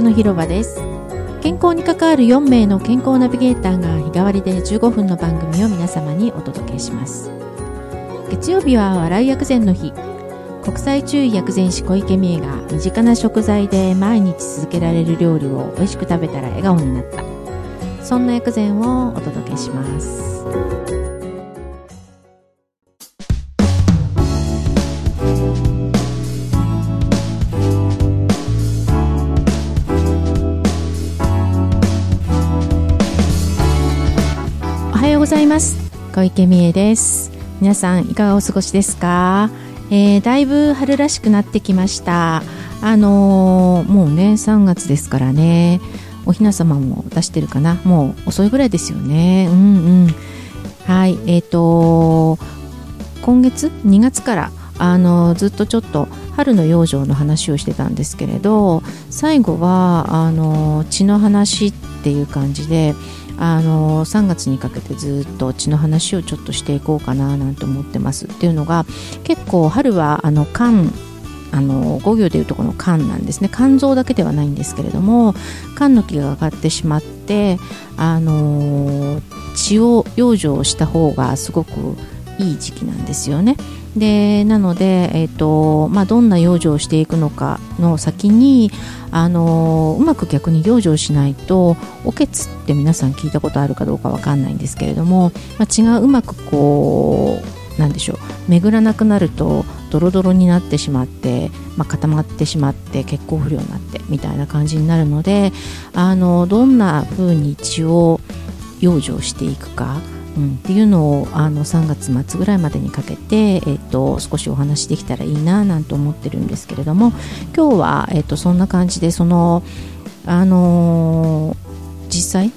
の広場です。健康に関わる4名の健康ナビゲーターが日替わりで15分の番組を皆様にお届けします。月曜日は笑い薬膳の日。国際中医薬膳師小池美恵が身近な食材で毎日続けられる料理を美味しく食べたら笑顔になった。そんな薬膳をお届けします。ます。小池美恵です。皆さんいかがお過ごしですか、えー、だいぶ春らしくなってきました。あのー、もうね3月ですからね。おひな様も出してるかな？もう遅いぐらいですよね。うんうん。はいえっ、ー、と今月？2月からあのずっとちょっと春の養生の話をしてたんですけれど最後はあの血の話っていう感じであの3月にかけてずっと血の話をちょっとしていこうかななんて思ってます。っていうのが結構春はあの肝あの5行でいうとこの肝なんですね。肝臓だけではないんですけれども肝の気が上がってしまってあの血を養生した方がすごくいい時期なんですよね。でなので、えーとまあ、どんな養生をしていくのかの先にあのうまく逆に養生しないとおけつって皆さん聞いたことあるかどうかわかんないんですけれども、まあ、血がうまくこうなんでしょう巡らなくなるとドロドロになってしまって、まあ、固まってしまって血行不良になってみたいな感じになるのであのどんな風に血を養生していくかうん、っていうのをあの3月末ぐらいまでにかけて、えーと、少しお話できたらいいななんて思ってるんですけれども今日は、えーと、そんな感じでその、あのー、実際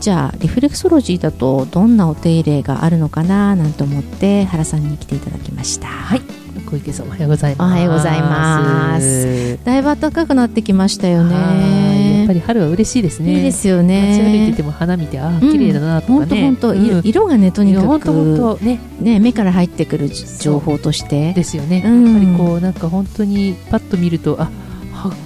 じゃあリフレクソロジーだとどんなお手入れがあるのかななんて思って原さんに来ていただきました。はい。小池さんおはようございます。おはようございます。だいぶ暖かくなってきましたよねやっぱり春は嬉しいですね。いいですよね。街歩いてても花見てあ綺麗だなとかね。本当本当色がねとにかく本当ね。ね目から入ってくる情報として。ですよね、やっぱりこうなんか本当にパッと見るとあ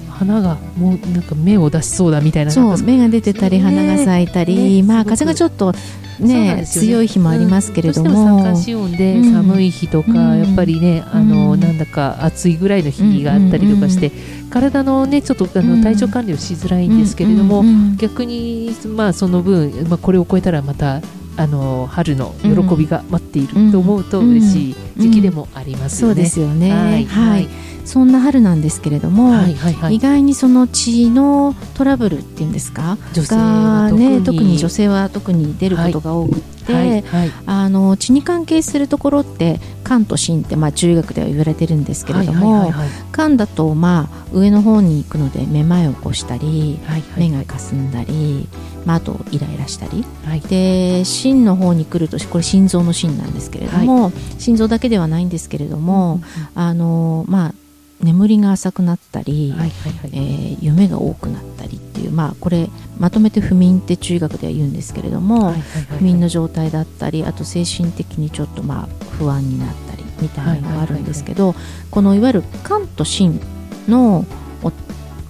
花がもうなんか芽を出しそうだみたいなそう芽が出てたり花が咲いたり、まあ風がちょっとね、ね、強い日もありますけれども、うん、三寒四温で寒い日とか、うん、やっぱりねあの、うん、なんだか暑いぐらいの日があったりとかして、体のねちょっとあの体調管理をしづらいんですけれども、逆にまあその分、まあ、これを超えたらまたあの春の喜びが待っていると思うと嬉しい時期でもありますよね。そうですよね。はい、はい。そんな春なんですけれども、はいはいはい、意外にその血のトラブルっていうんですか？女性がね特に女性は特に出ることが多くて、はいはいはい、あの血に関係するところって肝と心って、まあ、中学では言われてるんですけれども、はいはいはいはい、肝だと、まあ、上の方に行くのでめまいを起こしたり、はいはい、目がかすんだり、まあ、あとイライラしたり、はい、で心の方に来るとこれ心臓の心なんですけれども、はい、心臓だけではないんですけれども、うんうん、あのまあ眠りが浅くなったり、はいはいはい、えー、夢が多くなったりっていう、まあ、これまとめて不眠って中医学では言うんですけれども、はいはいはいはい、不眠の状態だったりあと精神的にちょっとまあ不安になったりみたいなのがあるんですけど、はいはいはいはい、このいわゆる肝と心の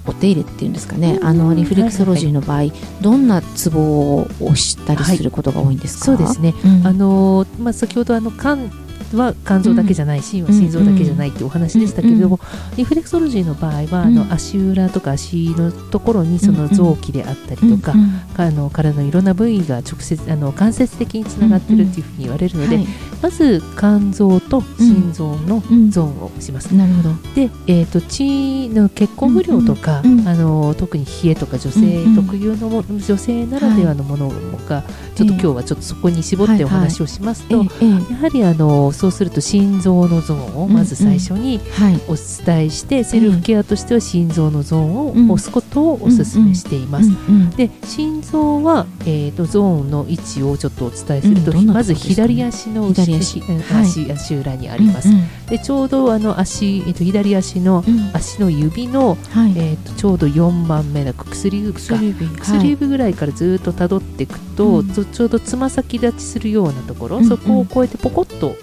お手入れっていうんですかね、あのリフレクソロジーの場合、はいはいはい、どんなツボを押したりすることが多いんですか、はい、そうですね、うん、あのまあ、先ほどあの肝は肝臓だけじゃないし、うん、心臓だけじゃないっていうお話でしたけれども、うん、リフレクソロジーの場合は、あの足裏とか足のところにその臓器であったりとか、あの体のいろんな部位が直接あの間接的につながってるっていうふうに言われるので、はい、まず肝臓と心臓のゾーンをします。なるほど。で、えーと、血の血行不良とか、あの特に冷えとか女性特有のも、女性ならではのものが、ちょっと今日はちょっとそこに絞ってお話をしますと、やはりあのそうすると心臓のゾーンをまず最初にお伝えして、セルフケアとしては心臓のゾーンを押すことをお勧めしています。で心臓は、えーと、ゾーンの位置をちょっとお伝えすると、まず左足の左足。足足裏にあります。でちょうどあの足、えー、と左足の足の指の、えー、とちょうど4番目の薬指か薬指。ぐらいからずっとたどっていくと、ちょうどつま先立ちするようなところ、そこを越えてポコッと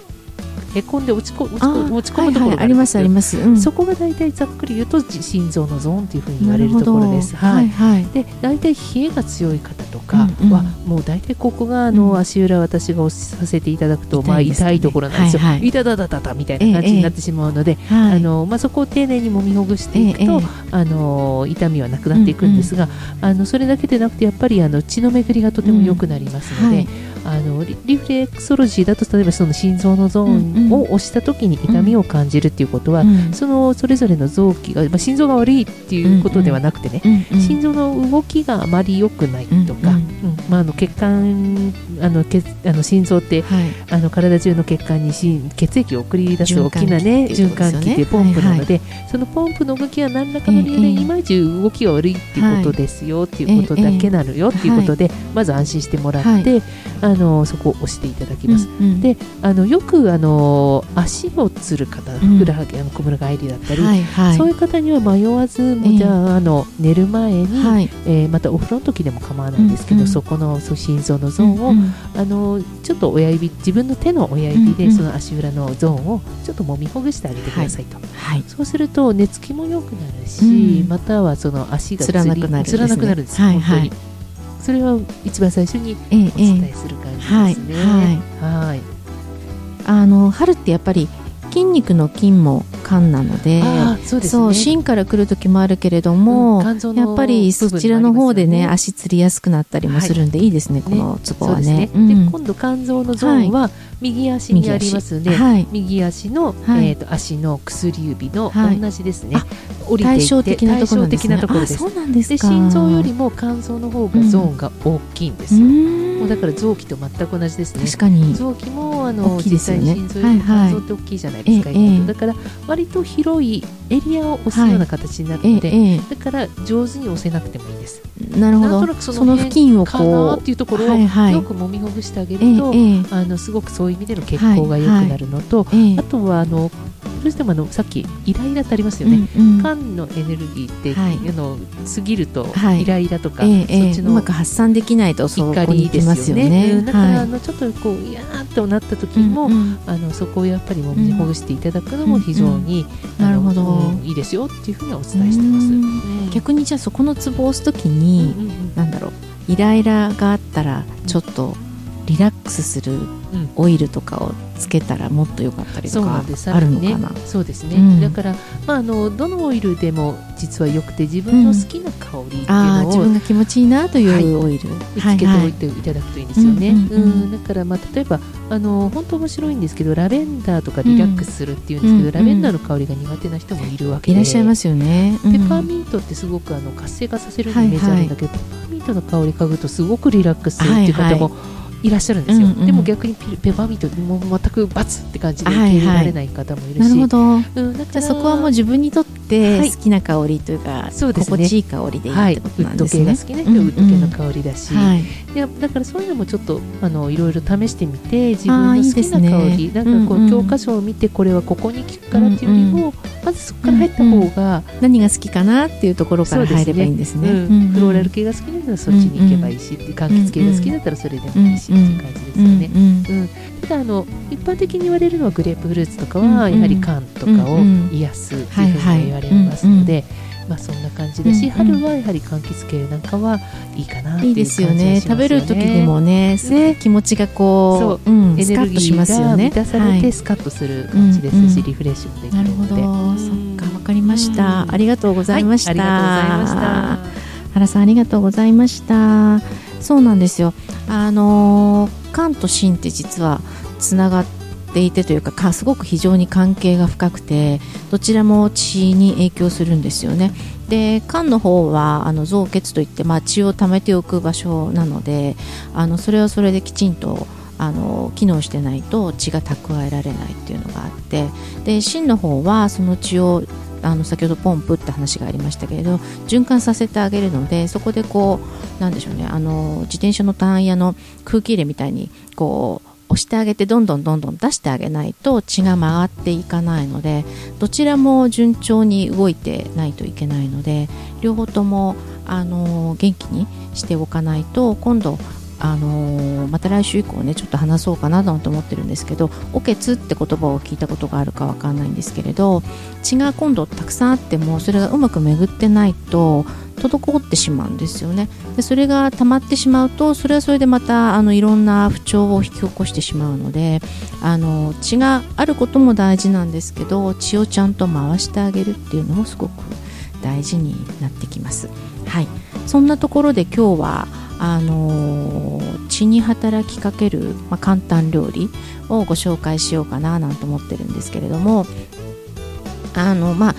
へこんで落ちこ落ちこ落ち込むところがありますあります、うん、そこが大体ざっくり言うと心臓のゾーンというふうに言われるところです。はい、はい、で大体冷えが強い方とかは、もう大体ここがあの、足裏私が押させていただくと、まあ痛いところなんですよ。はいはい、痛だだだだみたいな感じになってしまうので、えー、あのまあそこを丁寧にもみほぐしていくと、えー、あの痛みはなくなっていくんですが、あのそれだけでなくてやっぱりあの血の巡りがとても良くなりますので。うんあのリフレクソロジーだと例えばその心臓のゾーンを押した時に痛みを感じるっていうことは、そのそれぞれの臓器が、まあ、心臓が悪いっていうことではなくてね、心臓の動きがあまり良くないとか、うん。まあ、あの血管あの血あの心臓って、はい、あの体中の血管に血液を送り出す大きな、ね、循環器でポンプなので、そのポンプの動きは何らかの理由でいまいち動きが悪いっていうことですよ、っていうことだけなのよっていうことで、まず安心してもらって、あのそこを押していただきます。であのよくあの足をつる方、ふくらはぎ、小村返りだったり、はいはい、そういう方には迷わず、もじゃああの寝る前に、はい、えー、またお風呂の時でも構わないんですけど、うんうん、そこのそ心臓のゾーンを、うんうん、あのちょっと親指自分の手の親指でその足裏のゾーンをちょっともみほぐしてあげてくださいと、はい、そうすると寝つきも良くなるし、うん、またはその足がつらなくなる、ね、なくなるんです、はい、本当に。それは一番最初にお伝えする感じですね。はい、はい、あの春ってやっぱり筋肉の筋も肝なのでそうです、ね、芯からくる時もあるけれども、うん、やっぱりそちらの方でね、足つりやすくなったりもするんで、はい、いいですねこのツボはね。ね。うん、で今度肝臓のゾーンは右足にありますので、はい、右足の、はい、えーと、足の薬指の同じですね、降りてい対照的なところです、ね、そうなんですで心臓よりも肝臓の方がゾーンが大きいんですよ。もうだから臓器と全く同じですね。確かに。臓器もあの、ね、実際に心臓よりも肝臓って大きいじゃないですか。はいはい、だから割と広いエリアを押すような形になって、はい。だから上手に押せなくてもいいです。なるほど。そのその付近をこうっていうところをよくもみほぐしてあげると、あのすごくそういう意味での血行が良くなるのと、あとはあのどうしてもあのさっきイライラってありますよね、うんうん、肝のエネルギーって、はい、の過ぎるとイライラとか、はい、そっちの、うまく発散できないと怒りですよね。よね。だから、あのちょっとこうい。やーっとなった時も、うんうん、あのそこをやっぱりもみほぐしていただくのも非常に、うん。うん、なるほど、いいですよっていうふうにお伝えしてます。逆にじゃあそこのツボを押す時に、うんうんうん、なんだろう。イライラがあったらちょっとリラックスするオイルとかをつけたらもっと良かったりとかあるのかな、そうですね、うん、だから、まあ、あのどのオイルでも実はよくて自分の好きな香りっていうのを、うん、自分が気持ちいいなというオイル、はい、つけておいていただくといいんですよね、うんだから、まあ、例えばあの本当面白いんですけどラベンダーとかリラックスするっていうんですけど、ラベンダーの香りが苦手な人もいるわけで。いらっしゃいますよね、ペパーミントってすごくあの活性化させるイメージあるんだけど、はい。はい、ペパーミントの香り嗅ぐとすごくリラックスするっていう方も、はいはいいらっしゃるんですよ、うんうん、でも逆にペパーミントも全く罰って感じで受け入れられない方もいるし、はいはい、なるほど、うん、じゃあそこはもう自分にとって好きな香りというか、はい、そうですね、心地いい香りでいいってことなんですね、はい、ウッド系が好きな人はウッド系の香りだし、うんうん、い。やだからそういうのもちょっとあのいろいろ試してみて自分の好きな香りいい、ね、なんかこう、教科書を見てこれはここに効くからっていうよりも、うんうん、まずそこから入った方が、うんうん、何が好きかなっていうところから入ればいいんですね、ね、うん、フローラル系が好きならそっちに行けばいいし、うんうん、柑橘系が好きだったらそれでもいいしっていう感じですよね。うん、うん、ただあの一般的に言われるのはグレープフルーツとかはやはり肝とかを癒すっていうふうに言われますので。まあそんな感じだし、春はやはり柑橘系なんかはいいかなっていう感じですよね。食べる時にもね、ね気持ちがこう、うん、エネルギーが満たされてスカッとする感じですし、リフレッシュもできるので。なるほど、そっかわかりました。ありがとうございました。ありがとうございました。原さんありがとうございました。そうなんですよ。あの肝と心って実はつながっていてというかすごく非常に関係が深くてどちらも血に影響するんですよね。で肝の方はあの造血といって、まあ、血を溜めておく場所なのであのそれはそれできちんとあの機能してないと血が蓄えられないっていうのがあってで心の方はその血をあの先ほどポンプって話がありましたけれど循環させてあげるのでそこでこうなんでしょうねあの自転車のタイヤの空気入れみたいにこう押してあげてどんどんどんどん出してあげないと血が曲がっていかないのでどちらも順調に動いてないといけないので両方ともあの元気にしておかないと今度あのー、また来週以降ねちょっと話そうかなと思ってるんですけど「おけつ」って言葉を聞いたことがあるかわかんないんですけれど血が今度たくさんあってもそれがうまく巡ってないと滞ってしまうんですよね。でそれが溜まってしまうとそれはそれでまたあのいろんな不調を引き起こしてしまうのであの血があることも大事なんですけど血をちゃんと回してあげるっていうのもすごく大事になってきます。はい。そんなところで今日はあの血に働きかける、まあ、簡単料理をご紹介しようかななんて思ってるんですけれどもあのまあ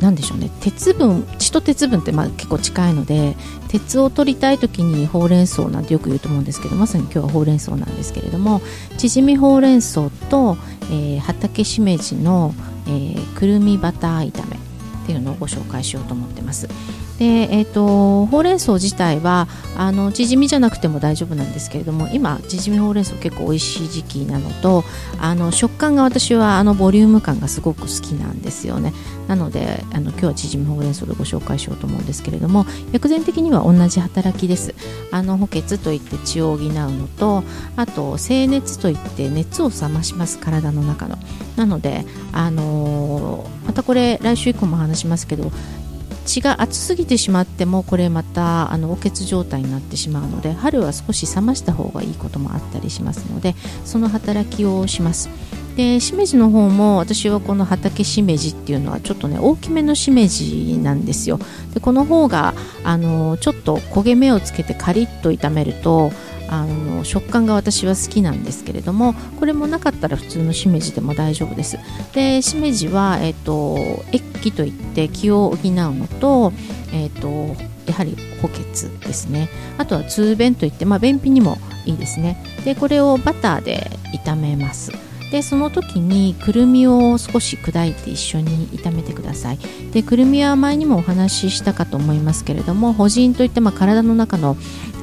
何でしょうね鉄分血と鉄分ってまあ結構近いので鉄を取りたい時にほうれん草なんてよく言うと思うんですけどまさに今日はほうれん草なんですけれども縮みほうれん草と、えー、畑しめじの、えー、くるみバター炒めっていうのをご紹介しようと思ってます。で、えーと、ほうれん草自体はあの縮みじゃなくても大丈夫なんですけれども今縮みほうれん草結構美味しい時期なのとあの食感が私はあのボリューム感がすごく好きなんですよね。なのであの今日は縮みほうれん草でご紹介しようと思うんですけれども薬膳的には同じ働きです。あの補欠といって血を補うのとあと静熱といって熱を冷まします体の中の。なのであのー、またこれ来週以降も話しますけど血が熱すぎてしまってもこれまたあのお血状態になってしまうので春は少し冷ました方がいいこともあったりしますのでその働きをします。でしめじの方も私はこの畑しめじっていうのはちょっとね大きめのしめじなんですよ。でこの方があのちょっと焦げ目をつけてカリッと炒めるとあの食感が私は好きなんですけれどもこれもなかったら普通のしめじでも大丈夫です。でしめじは、えーと、液といって気を補うのと,、えーと、やはり補欠ですね。あとは通便といって、まあ、便秘にもいいですね。でこれをバターで炒めます。でその時にくるみを少し砕いて一緒に炒めてください。でくるみは前にもお話ししたかと思いますけれども補人といって、まあ、体の中の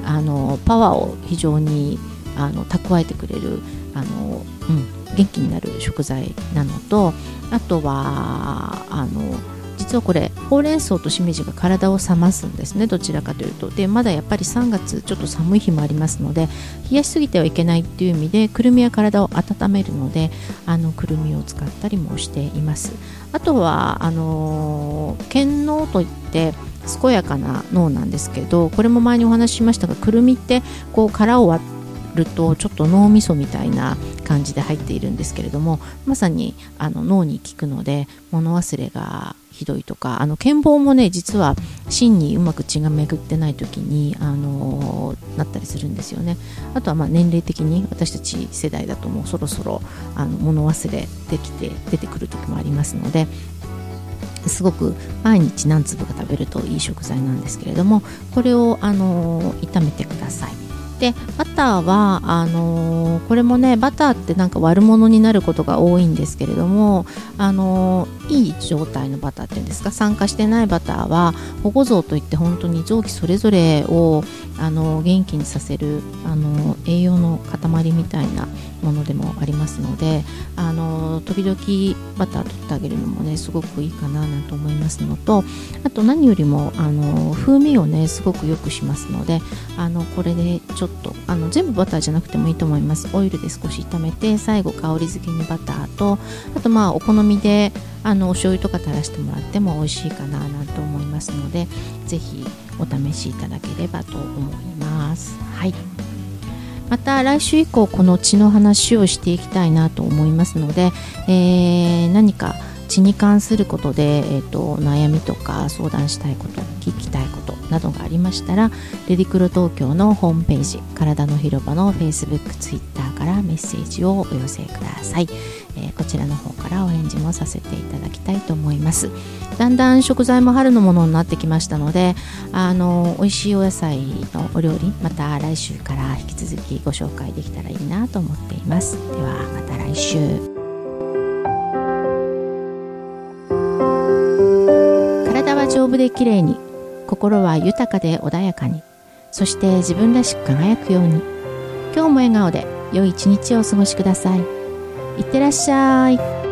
あのパワーを非常にあの蓄えてくれるあの、うん、元気になる食材なのとあとはあの実はこれほうれん草としめじが体を冷ますんですね。どちらかというと。でまだやっぱり3月ちょっと寒い日もありますので冷やしすぎてはいけないっていう意味でくるみは体を温めるのであのくるみを使ったりもしています。あとはあの健脳といって健やかな脳なんですけどこれも前にお話ししましたがくるみってこう殻を割るとちょっと脳みそみたいな感じで入っているんですけれどもまさにあの脳に効くので物忘れがひどいとかあの健忘もね実は芯にうまく血が巡ってない時に、あのー、なったりするんですよね。あとはま年齢的に私たち世代だともうそろそろあの物忘れできて出てくる時もありますのですごく毎日何粒か食べるといい食材なんですけれどもこれを、あのー、炒めてください。でバターはあのー、これもねバターってなんか悪者になることが多いんですけれども、あのー、いい状態のバターっていうんですか？酸化してないバターは保護像といって本当に臓器それぞれを、あの、元気にさせる、あの栄養の塊みたいなものでもありますので、あの時々バター取ってあげるのもねすごくいいかななんて思いますのとあと何よりも、あの風味をねすごく良くしますのであのこれでちょっとあの全部バターじゃなくてもいいと思います。オイルで少し炒めて最後香り付けにバターとあとまあお好みであのお醤油とか垂らしてもらっても美味しいかななんて思いますのでぜひお試しいただければと思います。はい。また来週以降この血の話をしていきたいなと思いますので、えー、何か血に関することで、えーと、悩みとか相談したいこと聞きたいことなどがありましたらレディクロ東京のホームページ体の広場の Facebook、Twitter からメッセージをお寄せください、えー、こちらの方からお返事もさせていただきたいと思います。だんだん食材も春のものになってきましたのであの美味しいお野菜のお料理また来週から引き続きご紹介できたらいいなと思っています。ではまた来週。体は丈夫で綺麗に心は豊かで穏やかにそして自分らしく輝くように。今日も笑顔で良い一日をお過ごしください。いってらっしゃい。